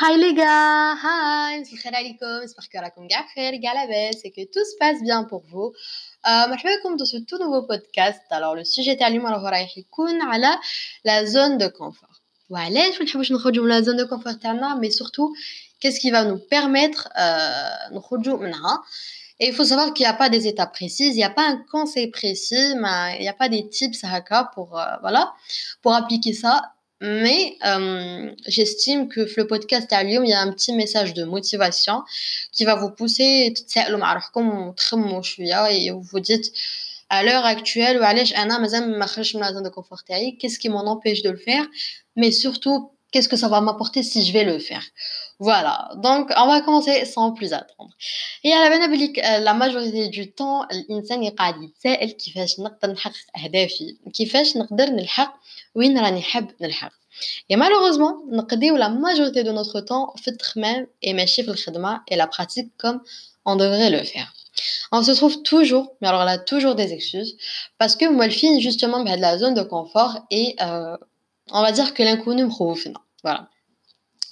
Hi les gars, hi, c'est alaikum, j'espère que راكم كاع بخير كاع لاباس et que tout se passe bien pour vous. Euh, مرحبا بكم dans ce tout nouveau podcast. Alors le sujet تاع اليوم راهو رايح يكون على la zone de confort. وعلاش ما نحبوش نخرجوا من la zone de confort تاعنا mais surtout qu'est-ce qui va nous permettre euh, نخرجوا منها. Et il faut savoir qu'il n'y a pas des étapes précises, il n'y a pas un conseil précis, mais il n'y a pas des tips haka pour euh, voilà pour appliquer ça mais euh, j'estime que le podcast à Lyon, il y a un petit message de motivation qui va vous pousser. Et vous vous dites à l'heure actuelle, qu'est-ce qui m'en empêche de le faire, mais surtout, qu'est-ce que ça va m'apporter si je vais le faire. Voilà, donc on va commencer sans plus attendre. Et à la euh, la majorité du temps, l'insan يقعد يتسائل كيفاش نقدر نحقق أهدافي كيفاش نقدر نلحق وين راني حاب نلحق et malheureusement نقضيو la majorité de notre temps في التخمام et ماشي في الخدمة et la pratique comme on devrait le faire on se trouve toujours, mais alors là, toujours des excuses, parce que moi, le film, justement, de la zone de confort et euh, on va dire que l'inconnu me Voilà.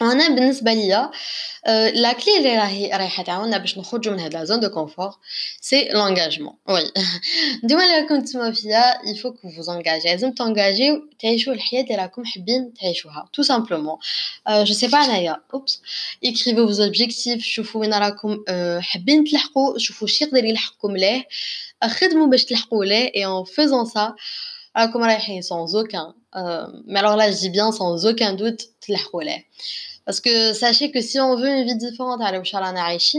انا بالنسبه ليا لا كلي اللي راهي رايحه تعاوننا باش نخرجوا من هاد لا زون دو كونفور سي لونغاجمون وي ديما اللي راكم تسمعوا فيا يفو كو فوز انغاجي لازم تونغاجيو تعيشوا الحياه اللي راكم حابين تعيشوها تو سامبلومون جو سي با انايا اوبس اكريفو فوز اوبجيكتيف شوفوا وين راكم حابين تلحقوا شوفوا شي يقدر يلحقكم ليه خدموا باش تلحقوا ليه اي ان فيزون سا راكم رايحين sans aucun euh, mais alors là je dis bien sans aucun doute تلحقوا ليه parce que sachez que si on veut une vie différente à la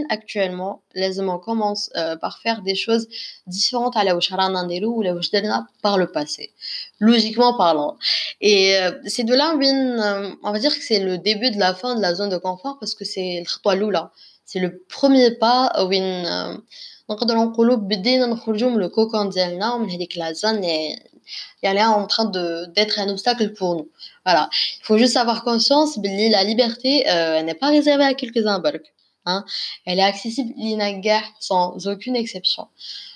actuellement, les hommes commencent euh, par faire des choses différentes à la ou la par le passé, logiquement parlant. Et euh, c'est de là, euh, on va dire que c'est le début de la fin de la zone de confort parce que c'est le là. C'est le premier pas où نقدروا نقولوا بدينا نخرجوا من الكوكون ديالنا ومن هذيك لا زون y a l'air en train d'être un obstacle pour nous. Voilà. Il faut juste avoir conscience ben, que la liberté euh, n'est pas réservée à quelques-uns. Hein. Elle est accessible sans aucune exception.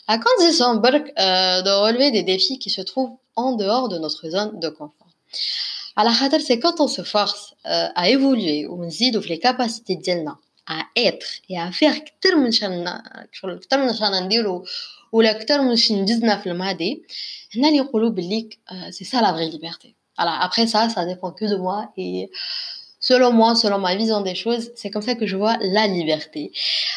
À condition euh, de relever des défis qui se trouvent en dehors de notre zone de confort. À la c'est quand on se force euh, à évoluer ou on zide les capacités de à être et à faire كتر من شان شغل كتر من شان نديرو ولا كتر من شي نجزنا في الماضي هنا اللي يقولوا بلي سي سا لا فري ليبرتي alors après ça ça dépend que de moi et selon moi, selon ma vision des choses, c'est comme ça que je vois la liberté.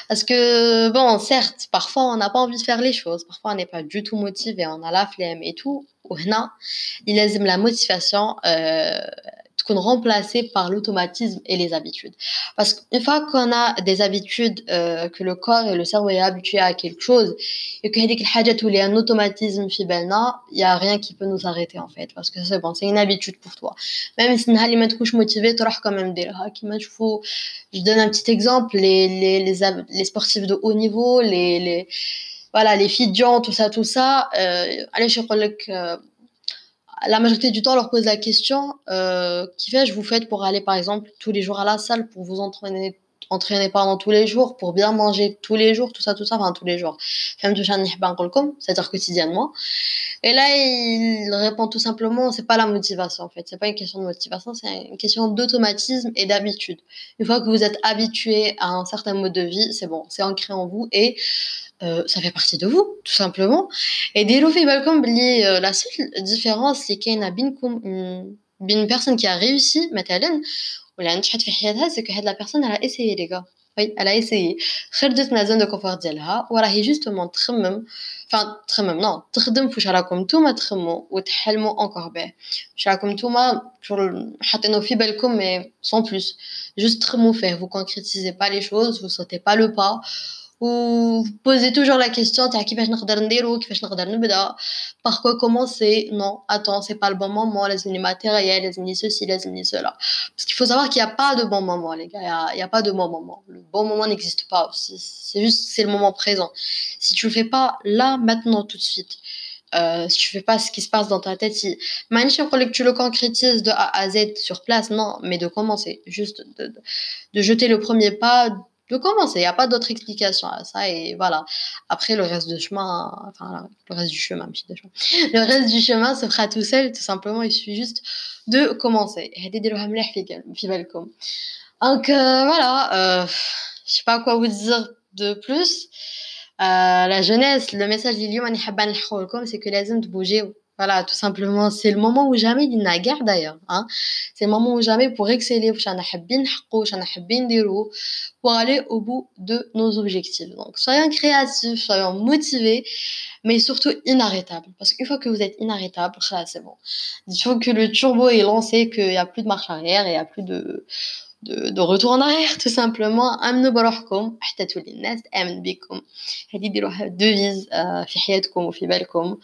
Parce que, bon, certes, parfois on n'a pas envie de faire les choses, parfois on n'est pas du tout motivé, on a la flemme et tout. Ou non, il aime la motivation, euh, qu'on remplacé par l'automatisme et les habitudes. Parce qu'une fois qu'on a des habitudes, euh, que le corps et le cerveau est habitué à quelque chose, et que il y a un automatisme il n'y a rien qui peut nous arrêter en fait. Parce que c'est bon, c'est une habitude pour toi. Même si tu es motivé, tu quand même dire, je donne un petit exemple, les, les, les, sportifs de haut niveau, les, les, voilà, les filles tout ça, tout ça, euh, allez, je la majorité du temps, on leur pose la question euh, qui fait je vous faites pour aller par exemple tous les jours à la salle pour vous entraîner entraîner pendant tous les jours pour bien manger tous les jours tout ça tout ça enfin tous les jours? C'est-à-dire quotidiennement. Et là il répond tout simplement c'est pas la motivation en fait. C'est pas une question de motivation c'est une question d'automatisme et d'habitude. Une fois que vous êtes habitué à un certain mode de vie c'est bon c'est ancré en vous et ça fait partie de vous, tout simplement. Et dès euh, la seule différence, c'est qu'il y a une personne qui a réussi, مثلا ولا نجحت في حياتها c'est que la personne elle a essayé les gars oui elle a essayé خرجت من زون دو كونفور ديالها وراهي جوستومون تخمم enfin تخمم نو تخدم فواش راكم نتوما تخمموا وتحلموا انكور بيه واش راكم نتوما حاطينو في بالكم mais sans plus juste تخمموا فيه vous concrétisez pas les choses vous sautez pas le pas vous posez toujours la question par quoi commencer? Non attends c'est pas le bon moment les unis matériels les unis ceci les unis cela. Parce qu'il faut savoir qu'il n'y a pas de bon moment les gars. Il n'y a, pas de bon moment. Le bon moment n'existe pas c'est juste c'est le moment présent. Si tu le fais pas là maintenant tout de suite euh, si tu fais pas ce qui se passe dans ta tête, si que tu le concrétises de A à Z sur place, non, mais de commencer, juste de, de jeter le premier pas, de commencer. Il n'y a pas d'autre explication à ça. Et voilà. Après, le reste du chemin, enfin, le reste du chemin, le reste du chemin se fera tout seul. Tout simplement, il suffit juste de commencer. Donc euh, voilà, euh, je sais pas quoi vous dire de plus. Euh, la jeunesse, le message d'Ilium, c'est que les hommes de bouger. Voilà, tout simplement, c'est le moment où jamais il n'a guère d'ailleurs. Hein. C'est le moment où jamais pour exceller, pour aller au bout de nos objectifs. Donc, soyons créatifs, soyons motivés, mais surtout inarrêtables. Parce qu'une fois que vous êtes inarrêtable, c'est bon. Il faut que le turbo est lancé, qu'il n'y a plus de marche arrière, il n'y a plus de, de, de retour en arrière tout simplement امنوا بروحكم حتى تولي الناس تامن بكم هذه ديروها devise في حياتكم وفي بالكم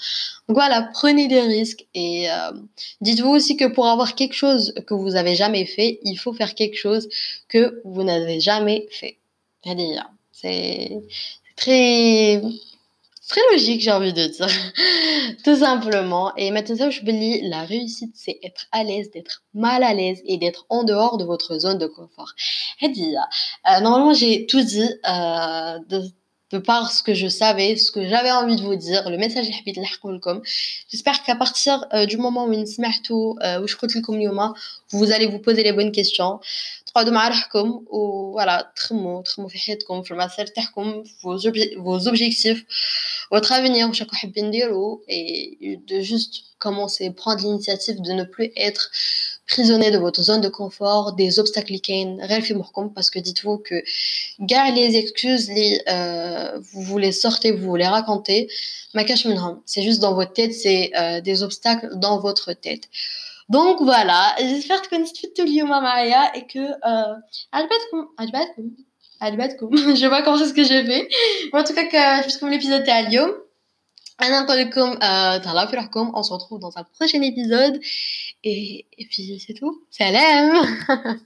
donc voilà prenez des risques et euh, dites-vous aussi que pour avoir quelque chose que vous avez jamais fait il faut faire quelque chose que vous n'avez jamais fait c'est très très logique, j'ai envie de dire. Tout simplement. Et maintenant, je me dis, la réussite, c'est être à l'aise, d'être mal à l'aise et d'être en dehors de votre zone de confort. Euh, normalement, j'ai tout dit euh, de, de par ce que je savais, ce que j'avais envie de vous dire, le message اللي حبيت J'espère qu'à partir euh, du moment où سمعتوا وش قلت لكم اليوم, vous allez vous poser les bonnes questions. تقعدوا مع روحكم وفوالا تخموا تخموا في حياتكم في المسار تاعكم vos objectifs votre avenir واش راكم حابين نديروا et de juste commencer prendre l'initiative de ne plus être prisonnier de votre zone de confort des obstacles اللي كاين غير في مخكم parce que dites-vous que gare les excuses les euh, vous vous les sortez vous les racontez ما كاش منهم c'est juste dans votre tête c'est euh, des obstacles dans votre tête donc voilà j'espère que استفدتوا اليوم معايا et que euh, عجبتكم عجبتكم Albatko. je vois comment c'est ce que j'ai fait. En tout cas, que, puisque l'épisode est à Lyon. Euh, on se retrouve dans un prochain épisode. Et puis c'est tout. Salam